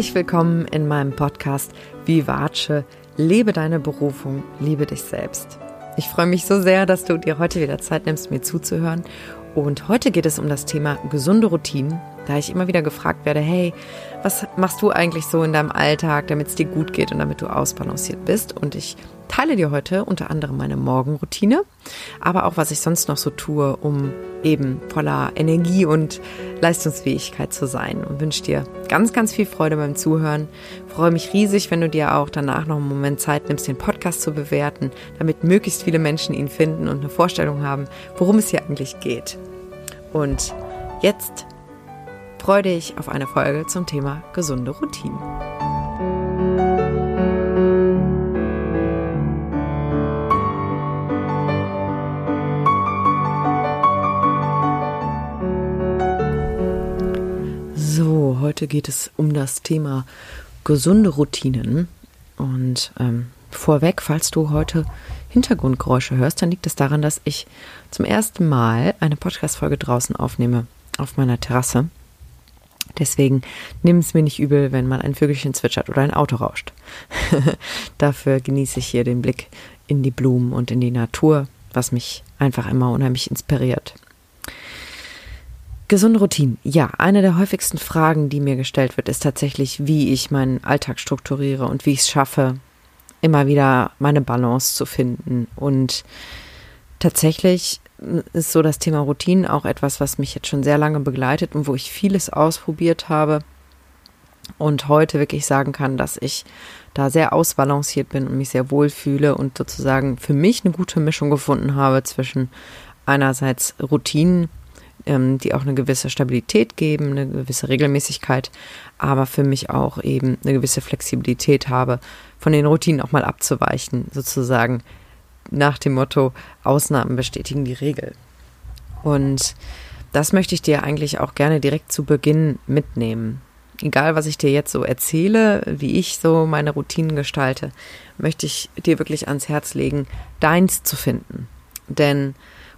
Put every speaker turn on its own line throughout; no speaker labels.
Herzlich willkommen in meinem Podcast Vivace, lebe deine Berufung, liebe dich selbst. Ich freue mich so sehr, dass du dir heute wieder Zeit nimmst, mir zuzuhören. Und heute geht es um das Thema gesunde Routinen, da ich immer wieder gefragt werde, hey, was machst du eigentlich so in deinem Alltag, damit es dir gut geht und damit du ausbalanciert bist? Und ich teile dir heute unter anderem meine Morgenroutine, aber auch was ich sonst noch so tue, um eben voller Energie und Leistungsfähigkeit zu sein und wünsche dir ganz, ganz viel Freude beim Zuhören. Freue mich riesig, wenn du dir auch danach noch einen Moment Zeit nimmst, den Podcast zu bewerten, damit möglichst viele Menschen ihn finden und eine Vorstellung haben, worum es hier eigentlich geht. Und jetzt freue dich auf eine Folge zum Thema gesunde Routinen. So, heute geht es um das Thema gesunde Routinen. Und ähm, vorweg, falls du heute Hintergrundgeräusche hörst, dann liegt es daran, dass ich zum ersten Mal eine Podcast-Folge draußen aufnehme auf meiner Terrasse. Deswegen nimm es mir nicht übel, wenn mal ein Vögelchen zwitschert oder ein Auto rauscht. Dafür genieße ich hier den Blick in die Blumen und in die Natur, was mich einfach immer unheimlich inspiriert. Gesunde Routinen. Ja, eine der häufigsten Fragen, die mir gestellt wird, ist tatsächlich, wie ich meinen Alltag strukturiere und wie ich es schaffe, immer wieder meine Balance zu finden. Und tatsächlich ist so das Thema Routinen auch etwas, was mich jetzt schon sehr lange begleitet und wo ich vieles ausprobiert habe und heute wirklich sagen kann, dass ich da sehr ausbalanciert bin und mich sehr wohl fühle und sozusagen für mich eine gute Mischung gefunden habe zwischen einerseits Routinen, ähm, die auch eine gewisse Stabilität geben, eine gewisse Regelmäßigkeit, aber für mich auch eben eine gewisse Flexibilität habe, von den Routinen auch mal abzuweichen, sozusagen nach dem Motto, Ausnahmen bestätigen die Regel. Und das möchte ich dir eigentlich auch gerne direkt zu Beginn mitnehmen. Egal, was ich dir jetzt so erzähle, wie ich so meine Routinen gestalte, möchte ich dir wirklich ans Herz legen, deins zu finden. Denn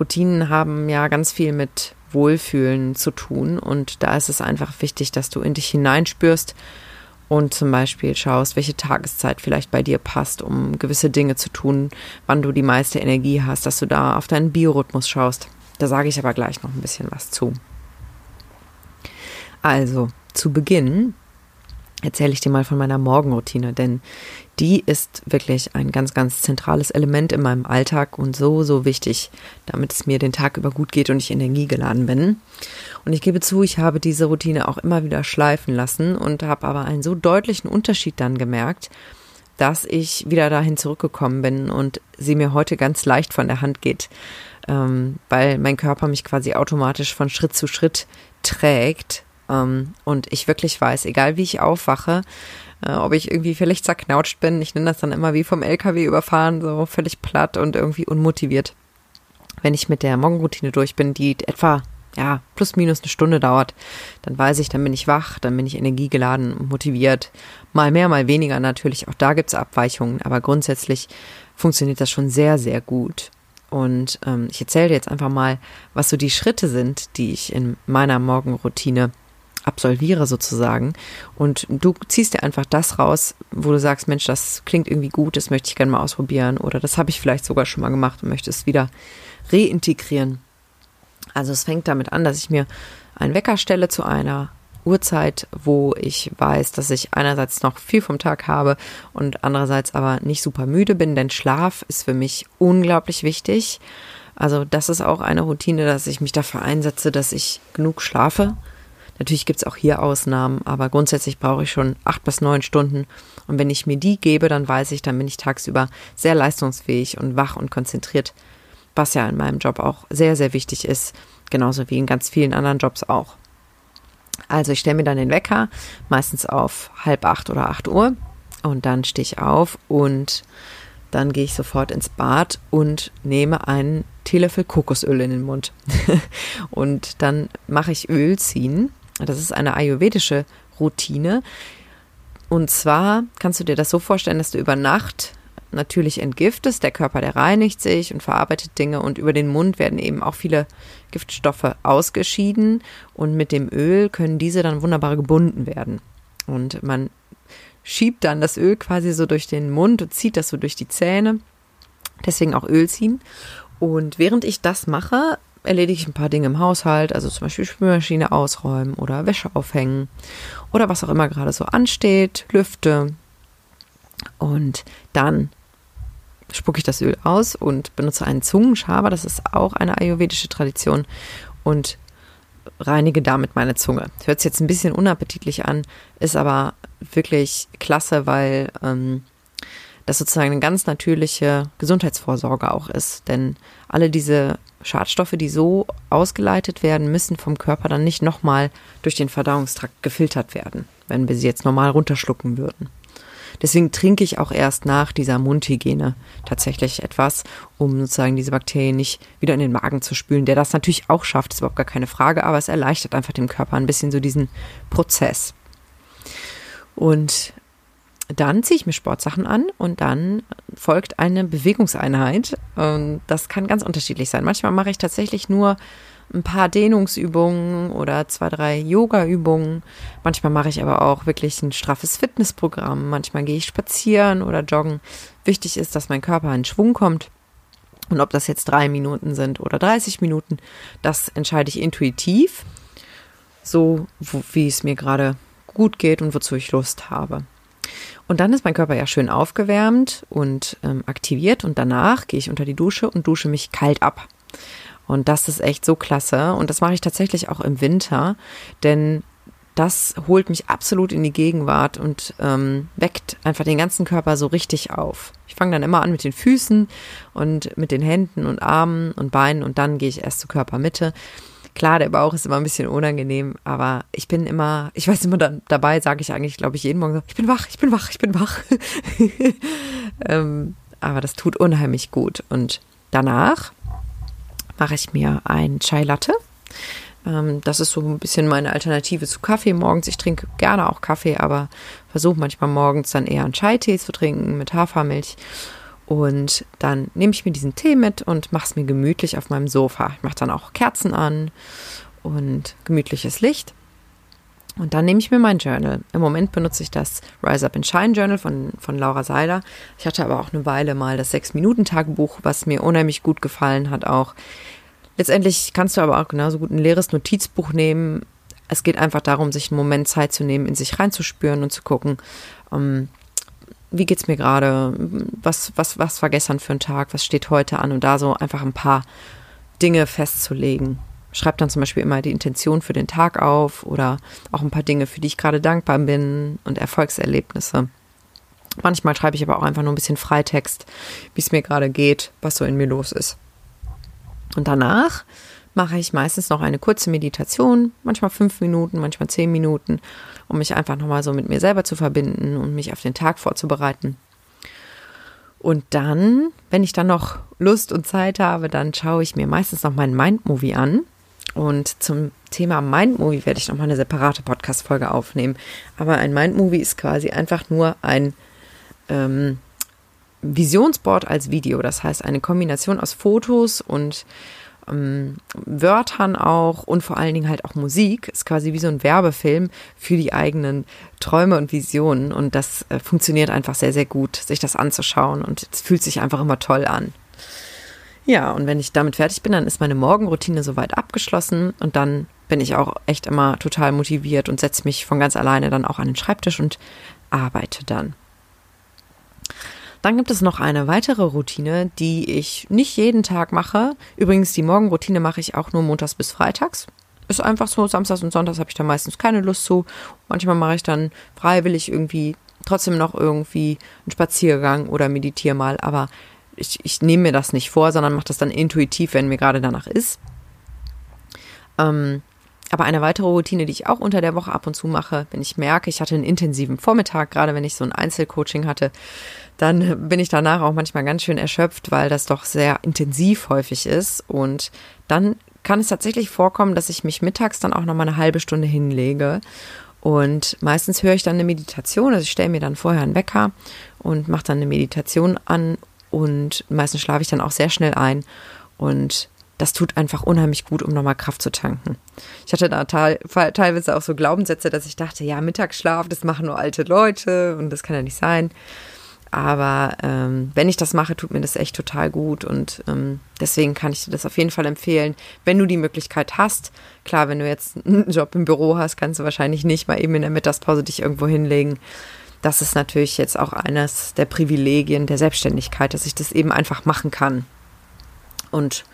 Routinen haben ja ganz viel mit Wohlfühlen zu tun und da ist es einfach wichtig, dass du in dich hineinspürst und zum Beispiel schaust, welche Tageszeit vielleicht bei dir passt, um gewisse Dinge zu tun, wann du die meiste Energie hast, dass du da auf deinen Biorhythmus schaust. Da sage ich aber gleich noch ein bisschen was zu. Also, zu Beginn erzähle ich dir mal von meiner Morgenroutine, denn die ist wirklich ein ganz, ganz zentrales Element in meinem Alltag und so, so wichtig, damit es mir den Tag über gut geht und ich energiegeladen bin. Und ich gebe zu, ich habe diese Routine auch immer wieder schleifen lassen und habe aber einen so deutlichen Unterschied dann gemerkt, dass ich wieder dahin zurückgekommen bin und sie mir heute ganz leicht von der Hand geht, ähm, weil mein Körper mich quasi automatisch von Schritt zu Schritt trägt und ich wirklich weiß, egal wie ich aufwache, äh, ob ich irgendwie vielleicht zerknautscht bin, ich nenne das dann immer wie vom LKW überfahren, so völlig platt und irgendwie unmotiviert. Wenn ich mit der Morgenroutine durch bin, die etwa ja, plus minus eine Stunde dauert, dann weiß ich, dann bin ich wach, dann bin ich energiegeladen motiviert. Mal mehr, mal weniger natürlich. Auch da gibt es Abweichungen, aber grundsätzlich funktioniert das schon sehr, sehr gut. Und ähm, ich erzähle dir jetzt einfach mal, was so die Schritte sind, die ich in meiner Morgenroutine absolviere sozusagen. Und du ziehst dir einfach das raus, wo du sagst, Mensch, das klingt irgendwie gut, das möchte ich gerne mal ausprobieren oder das habe ich vielleicht sogar schon mal gemacht und möchte es wieder reintegrieren. Also es fängt damit an, dass ich mir einen Wecker stelle zu einer Uhrzeit, wo ich weiß, dass ich einerseits noch viel vom Tag habe und andererseits aber nicht super müde bin, denn Schlaf ist für mich unglaublich wichtig. Also das ist auch eine Routine, dass ich mich dafür einsetze, dass ich genug schlafe Natürlich gibt es auch hier Ausnahmen, aber grundsätzlich brauche ich schon acht bis neun Stunden. Und wenn ich mir die gebe, dann weiß ich, dann bin ich tagsüber sehr leistungsfähig und wach und konzentriert, was ja in meinem Job auch sehr, sehr wichtig ist, genauso wie in ganz vielen anderen Jobs auch. Also ich stelle mir dann den Wecker, meistens auf halb acht oder acht Uhr und dann stehe ich auf und dann gehe ich sofort ins Bad und nehme einen Teelöffel Kokosöl in den Mund. und dann mache ich Öl ziehen das ist eine ayurvedische Routine. Und zwar kannst du dir das so vorstellen, dass du über Nacht natürlich entgiftest. Der Körper, der reinigt sich und verarbeitet Dinge und über den Mund werden eben auch viele Giftstoffe ausgeschieden und mit dem Öl können diese dann wunderbar gebunden werden. Und man schiebt dann das Öl quasi so durch den Mund und zieht das so durch die Zähne. Deswegen auch Öl ziehen. Und während ich das mache, erledige ich ein paar Dinge im Haushalt, also zum Beispiel Spülmaschine ausräumen oder Wäsche aufhängen oder was auch immer gerade so ansteht, lüfte. Und dann spucke ich das Öl aus und benutze einen Zungenschaber, das ist auch eine ayurvedische Tradition und reinige damit meine Zunge. Hört sich jetzt ein bisschen unappetitlich an, ist aber wirklich klasse, weil ähm, das sozusagen eine ganz natürliche Gesundheitsvorsorge auch ist. Denn alle diese Schadstoffe, die so ausgeleitet werden, müssen vom Körper dann nicht nochmal durch den Verdauungstrakt gefiltert werden, wenn wir sie jetzt normal runterschlucken würden. Deswegen trinke ich auch erst nach dieser Mundhygiene tatsächlich etwas, um sozusagen diese Bakterien nicht wieder in den Magen zu spülen, der das natürlich auch schafft, ist überhaupt gar keine Frage, aber es erleichtert einfach dem Körper ein bisschen so diesen Prozess. Und dann ziehe ich mir Sportsachen an und dann folgt eine Bewegungseinheit. Und das kann ganz unterschiedlich sein. Manchmal mache ich tatsächlich nur ein paar Dehnungsübungen oder zwei, drei Yoga-Übungen. Manchmal mache ich aber auch wirklich ein straffes Fitnessprogramm. Manchmal gehe ich spazieren oder joggen. Wichtig ist, dass mein Körper in Schwung kommt. Und ob das jetzt drei Minuten sind oder 30 Minuten, das entscheide ich intuitiv, so wie es mir gerade gut geht und wozu ich Lust habe. Und dann ist mein Körper ja schön aufgewärmt und ähm, aktiviert und danach gehe ich unter die Dusche und dusche mich kalt ab. Und das ist echt so klasse. Und das mache ich tatsächlich auch im Winter, denn das holt mich absolut in die Gegenwart und ähm, weckt einfach den ganzen Körper so richtig auf. Ich fange dann immer an mit den Füßen und mit den Händen und Armen und Beinen und dann gehe ich erst zur Körpermitte. Klar, der Bauch ist immer ein bisschen unangenehm, aber ich bin immer, ich weiß immer dann, dabei, sage ich eigentlich, glaube ich, jeden Morgen so, ich bin wach, ich bin wach, ich bin wach. ähm, aber das tut unheimlich gut. Und danach mache ich mir ein Chai Latte. Ähm, das ist so ein bisschen meine Alternative zu Kaffee morgens. Ich trinke gerne auch Kaffee, aber versuche manchmal morgens dann eher einen Chai-Tee zu trinken mit Hafermilch. Und dann nehme ich mir diesen Tee mit und mache es mir gemütlich auf meinem Sofa. Ich mache dann auch Kerzen an und gemütliches Licht. Und dann nehme ich mir mein Journal. Im Moment benutze ich das Rise Up and Shine Journal von, von Laura Seiler. Ich hatte aber auch eine Weile mal das Sechs-Minuten-Tagebuch, was mir unheimlich gut gefallen hat auch. Letztendlich kannst du aber auch genauso gut ein leeres Notizbuch nehmen. Es geht einfach darum, sich einen Moment Zeit zu nehmen, in sich reinzuspüren und zu gucken, um, ähm, wie geht's mir gerade, was, was, was war gestern für ein Tag, was steht heute an und da so einfach ein paar Dinge festzulegen schreibe dann zum Beispiel immer die Intention für den Tag auf oder auch ein paar Dinge, für die ich gerade dankbar bin und Erfolgserlebnisse. Manchmal schreibe ich aber auch einfach nur ein bisschen Freitext, wie es mir gerade geht, was so in mir los ist. Und danach mache ich meistens noch eine kurze Meditation, manchmal fünf Minuten, manchmal zehn Minuten, um mich einfach nochmal so mit mir selber zu verbinden und mich auf den Tag vorzubereiten. Und dann, wenn ich dann noch Lust und Zeit habe, dann schaue ich mir meistens noch meinen Mind-Movie an. Und zum Thema Mindmovie werde ich nochmal eine separate Podcast-Folge aufnehmen. Aber ein Mindmovie ist quasi einfach nur ein ähm, Visionsboard als Video. Das heißt, eine Kombination aus Fotos und ähm, Wörtern auch und vor allen Dingen halt auch Musik. Ist quasi wie so ein Werbefilm für die eigenen Träume und Visionen. Und das äh, funktioniert einfach sehr, sehr gut, sich das anzuschauen. Und es fühlt sich einfach immer toll an. Ja, und wenn ich damit fertig bin, dann ist meine Morgenroutine soweit abgeschlossen und dann bin ich auch echt immer total motiviert und setze mich von ganz alleine dann auch an den Schreibtisch und arbeite dann. Dann gibt es noch eine weitere Routine, die ich nicht jeden Tag mache. Übrigens, die Morgenroutine mache ich auch nur montags bis freitags. Ist einfach so, samstags und sonntags habe ich da meistens keine Lust zu. Manchmal mache ich dann freiwillig irgendwie trotzdem noch irgendwie einen Spaziergang oder meditiere mal, aber ich, ich nehme mir das nicht vor, sondern mache das dann intuitiv, wenn mir gerade danach ist. Ähm, aber eine weitere Routine, die ich auch unter der Woche ab und zu mache, wenn ich merke, ich hatte einen intensiven Vormittag, gerade wenn ich so ein Einzelcoaching hatte, dann bin ich danach auch manchmal ganz schön erschöpft, weil das doch sehr intensiv häufig ist. Und dann kann es tatsächlich vorkommen, dass ich mich mittags dann auch noch mal eine halbe Stunde hinlege. Und meistens höre ich dann eine Meditation, also ich stelle mir dann vorher einen Wecker und mache dann eine Meditation an und meistens schlafe ich dann auch sehr schnell ein. Und das tut einfach unheimlich gut, um nochmal Kraft zu tanken. Ich hatte da teilweise auch so Glaubenssätze, dass ich dachte, ja, Mittagsschlaf, das machen nur alte Leute und das kann ja nicht sein. Aber ähm, wenn ich das mache, tut mir das echt total gut und ähm, deswegen kann ich dir das auf jeden Fall empfehlen, wenn du die Möglichkeit hast. Klar, wenn du jetzt einen Job im Büro hast, kannst du wahrscheinlich nicht mal eben in der Mittagspause dich irgendwo hinlegen. Das ist natürlich jetzt auch eines der Privilegien der Selbstständigkeit, dass ich das eben einfach machen kann. Und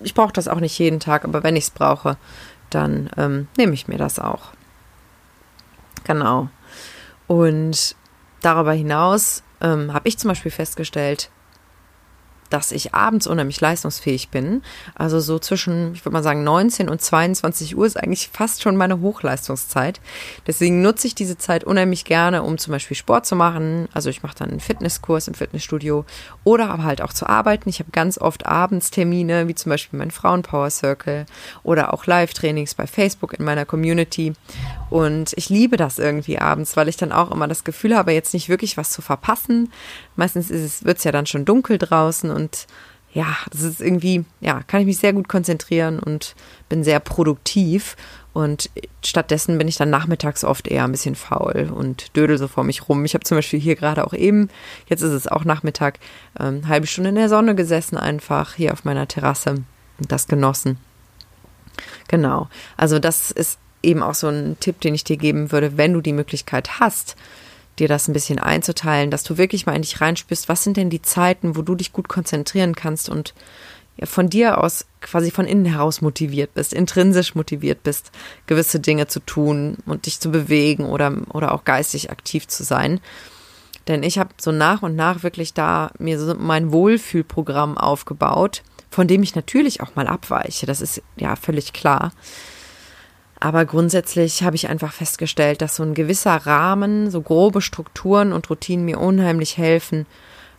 ich brauche das auch nicht jeden Tag, aber wenn ich es brauche, dann ähm, nehme ich mir das auch. Genau. Und darüber hinaus ähm, habe ich zum Beispiel festgestellt, dass ich abends unheimlich leistungsfähig bin. Also so zwischen, ich würde mal sagen, 19 und 22 Uhr ist eigentlich fast schon meine Hochleistungszeit. Deswegen nutze ich diese Zeit unheimlich gerne, um zum Beispiel Sport zu machen. Also ich mache dann einen Fitnesskurs im Fitnessstudio oder aber halt auch zu arbeiten. Ich habe ganz oft Abendstermine, wie zum Beispiel mein Frauenpower Circle oder auch Live-Trainings bei Facebook in meiner Community. Und ich liebe das irgendwie abends, weil ich dann auch immer das Gefühl habe, jetzt nicht wirklich was zu verpassen. Meistens wird es ja dann schon dunkel draußen und ja, das ist irgendwie, ja, kann ich mich sehr gut konzentrieren und bin sehr produktiv. Und stattdessen bin ich dann nachmittags oft eher ein bisschen faul und dödel so vor mich rum. Ich habe zum Beispiel hier gerade auch eben, jetzt ist es auch Nachmittag, ähm, halbe Stunde in der Sonne gesessen, einfach hier auf meiner Terrasse und das genossen. Genau. Also, das ist eben auch so ein Tipp, den ich dir geben würde, wenn du die Möglichkeit hast, dir das ein bisschen einzuteilen, dass du wirklich mal in dich reinspürst, was sind denn die Zeiten, wo du dich gut konzentrieren kannst und von dir aus quasi von innen heraus motiviert bist, intrinsisch motiviert bist, gewisse Dinge zu tun und dich zu bewegen oder, oder auch geistig aktiv zu sein. Denn ich habe so nach und nach wirklich da mir so mein Wohlfühlprogramm aufgebaut, von dem ich natürlich auch mal abweiche. Das ist ja völlig klar. Aber grundsätzlich habe ich einfach festgestellt, dass so ein gewisser Rahmen, so grobe Strukturen und Routinen mir unheimlich helfen,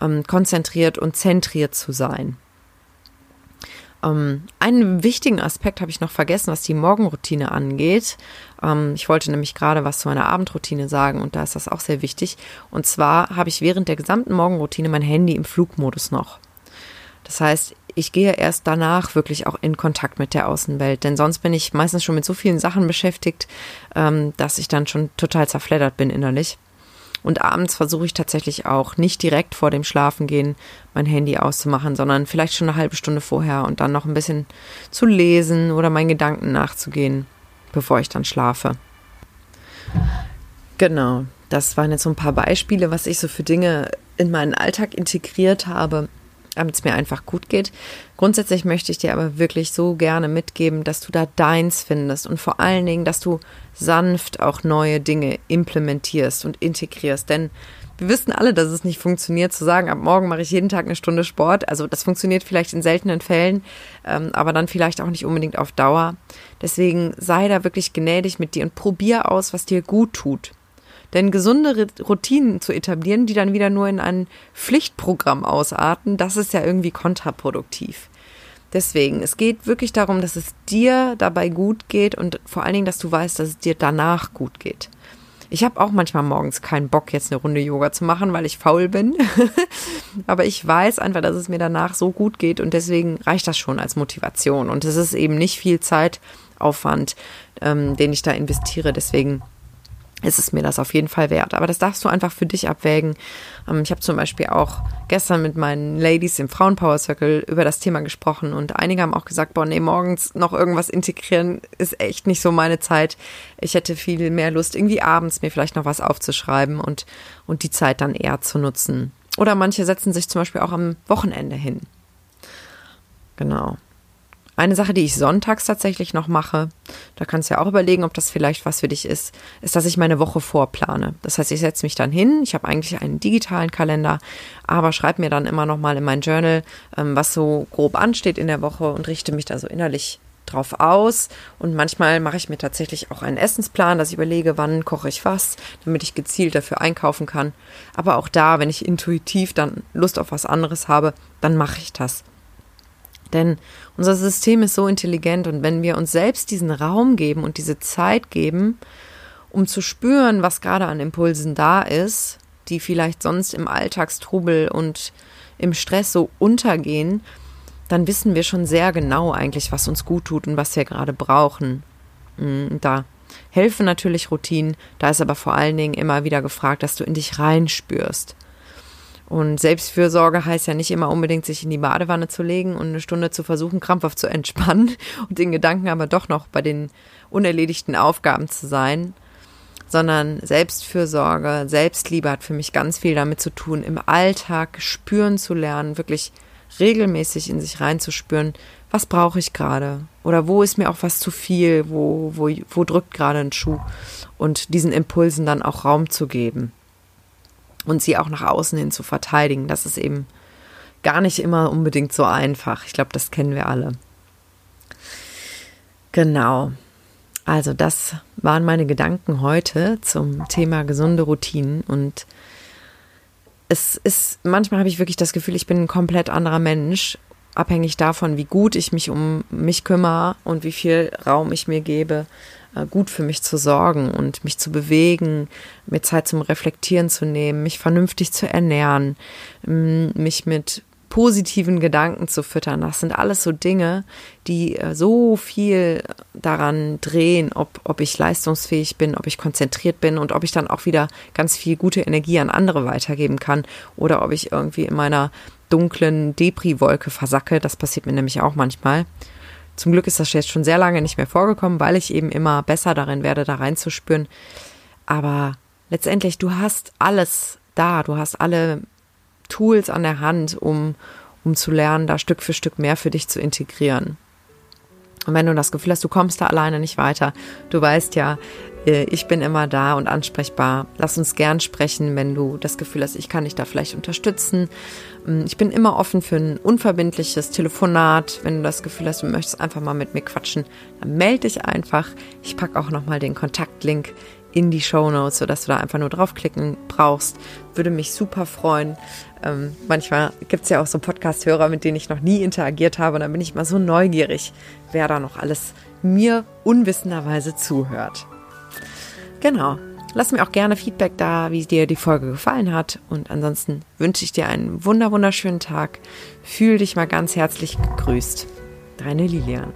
ähm, konzentriert und zentriert zu sein. Ähm, einen wichtigen Aspekt habe ich noch vergessen, was die Morgenroutine angeht. Ähm, ich wollte nämlich gerade was zu meiner Abendroutine sagen und da ist das auch sehr wichtig. Und zwar habe ich während der gesamten Morgenroutine mein Handy im Flugmodus noch. Das heißt, ich gehe erst danach wirklich auch in Kontakt mit der Außenwelt, denn sonst bin ich meistens schon mit so vielen Sachen beschäftigt, ähm, dass ich dann schon total zerfleddert bin innerlich. Und abends versuche ich tatsächlich auch nicht direkt vor dem Schlafengehen mein Handy auszumachen, sondern vielleicht schon eine halbe Stunde vorher und dann noch ein bisschen zu lesen oder meinen Gedanken nachzugehen, bevor ich dann schlafe. Genau, das waren jetzt so ein paar Beispiele, was ich so für Dinge in meinen Alltag integriert habe damit es mir einfach gut geht. Grundsätzlich möchte ich dir aber wirklich so gerne mitgeben, dass du da deins findest und vor allen Dingen, dass du sanft auch neue Dinge implementierst und integrierst. Denn wir wissen alle, dass es nicht funktioniert, zu sagen, ab morgen mache ich jeden Tag eine Stunde Sport. Also das funktioniert vielleicht in seltenen Fällen, ähm, aber dann vielleicht auch nicht unbedingt auf Dauer. Deswegen sei da wirklich gnädig mit dir und probier aus, was dir gut tut. Denn gesunde Routinen zu etablieren, die dann wieder nur in ein Pflichtprogramm ausarten, das ist ja irgendwie kontraproduktiv. Deswegen, es geht wirklich darum, dass es dir dabei gut geht und vor allen Dingen, dass du weißt, dass es dir danach gut geht. Ich habe auch manchmal morgens keinen Bock, jetzt eine Runde Yoga zu machen, weil ich faul bin. Aber ich weiß einfach, dass es mir danach so gut geht und deswegen reicht das schon als Motivation. Und es ist eben nicht viel Zeitaufwand, ähm, den ich da investiere. Deswegen ist es mir das auf jeden Fall wert. Aber das darfst du einfach für dich abwägen. Ähm, ich habe zum Beispiel auch gestern mit meinen Ladies im Frauenpower Circle über das Thema gesprochen und einige haben auch gesagt, boah, nee, morgens noch irgendwas integrieren ist echt nicht so meine Zeit. Ich hätte viel mehr Lust, irgendwie abends mir vielleicht noch was aufzuschreiben und, und die Zeit dann eher zu nutzen. Oder manche setzen sich zum Beispiel auch am Wochenende hin. Genau. Eine Sache, die ich sonntags tatsächlich noch mache, da kannst du ja auch überlegen, ob das vielleicht was für dich ist, ist, dass ich meine Woche vorplane. Das heißt, ich setze mich dann hin, ich habe eigentlich einen digitalen Kalender, aber schreibe mir dann immer noch mal in mein Journal, ähm, was so grob ansteht in der Woche und richte mich da so innerlich drauf aus. Und manchmal mache ich mir tatsächlich auch einen Essensplan, dass ich überlege, wann koche ich was, damit ich gezielt dafür einkaufen kann. Aber auch da, wenn ich intuitiv dann Lust auf was anderes habe, dann mache ich das. Denn unser System ist so intelligent und wenn wir uns selbst diesen Raum geben und diese Zeit geben, um zu spüren, was gerade an Impulsen da ist, die vielleicht sonst im Alltagstrubel und im Stress so untergehen, dann wissen wir schon sehr genau eigentlich, was uns gut tut und was wir gerade brauchen. Mm, da helfen natürlich Routinen, da ist aber vor allen Dingen immer wieder gefragt, dass du in dich reinspürst. Und Selbstfürsorge heißt ja nicht immer unbedingt, sich in die Badewanne zu legen und eine Stunde zu versuchen, krampfhaft zu entspannen und den Gedanken aber doch noch bei den unerledigten Aufgaben zu sein, sondern Selbstfürsorge, Selbstliebe hat für mich ganz viel damit zu tun, im Alltag spüren zu lernen, wirklich regelmäßig in sich reinzuspüren, was brauche ich gerade? Oder wo ist mir auch was zu viel, wo, wo, wo drückt gerade ein Schuh? Und diesen Impulsen dann auch Raum zu geben und sie auch nach außen hin zu verteidigen. Das ist eben gar nicht immer unbedingt so einfach. Ich glaube, das kennen wir alle. Genau. Also das waren meine Gedanken heute zum Thema gesunde Routinen und es ist, manchmal habe ich wirklich das Gefühl, ich bin ein komplett anderer Mensch, abhängig davon, wie gut ich mich um mich kümmere und wie viel Raum ich mir gebe, äh, gut für mich zu sorgen und mich zu bewegen, mir Zeit zum Reflektieren zu nehmen, mich vernünftig zu ernähren, mich mit positiven Gedanken zu füttern. Das sind alles so Dinge, die äh, so viel daran drehen, ob, ob ich leistungsfähig bin, ob ich konzentriert bin und ob ich dann auch wieder ganz viel gute Energie an andere weitergeben kann oder ob ich irgendwie in meiner dunklen Depri-Wolke versacke. Das passiert mir nämlich auch manchmal. Zum Glück ist das jetzt schon sehr lange nicht mehr vorgekommen, weil ich eben immer besser darin werde, da reinzuspüren. Aber letztendlich, du hast alles da, du hast alle Tools an der Hand, um, um zu lernen, da Stück für Stück mehr für dich zu integrieren. Und wenn du das Gefühl hast, du kommst da alleine nicht weiter, du weißt ja, äh, ich bin immer da und ansprechbar. Lass uns gern sprechen, wenn du das Gefühl hast, ich kann dich da vielleicht unterstützen. Mm, ich bin immer offen für ein unverbindliches Telefonat. Wenn du das Gefühl hast, du möchtest einfach mal mit mir quatschen, dann melde dich einfach. Ich packe auch nochmal den Kontaktlink in die Show Notes, sodass du da einfach nur draufklicken brauchst. Würde mich super freuen. Ähm, manchmal gibt es ja auch so Podcast-Hörer, mit denen ich noch nie interagiert habe. Und dann bin ich mal so neugierig, wer da noch alles mir unwissenderweise zuhört. Genau. Lass mir auch gerne Feedback da, wie dir die Folge gefallen hat. Und ansonsten wünsche ich dir einen wunder wunderschönen Tag. Fühl dich mal ganz herzlich gegrüßt. Deine Lilian.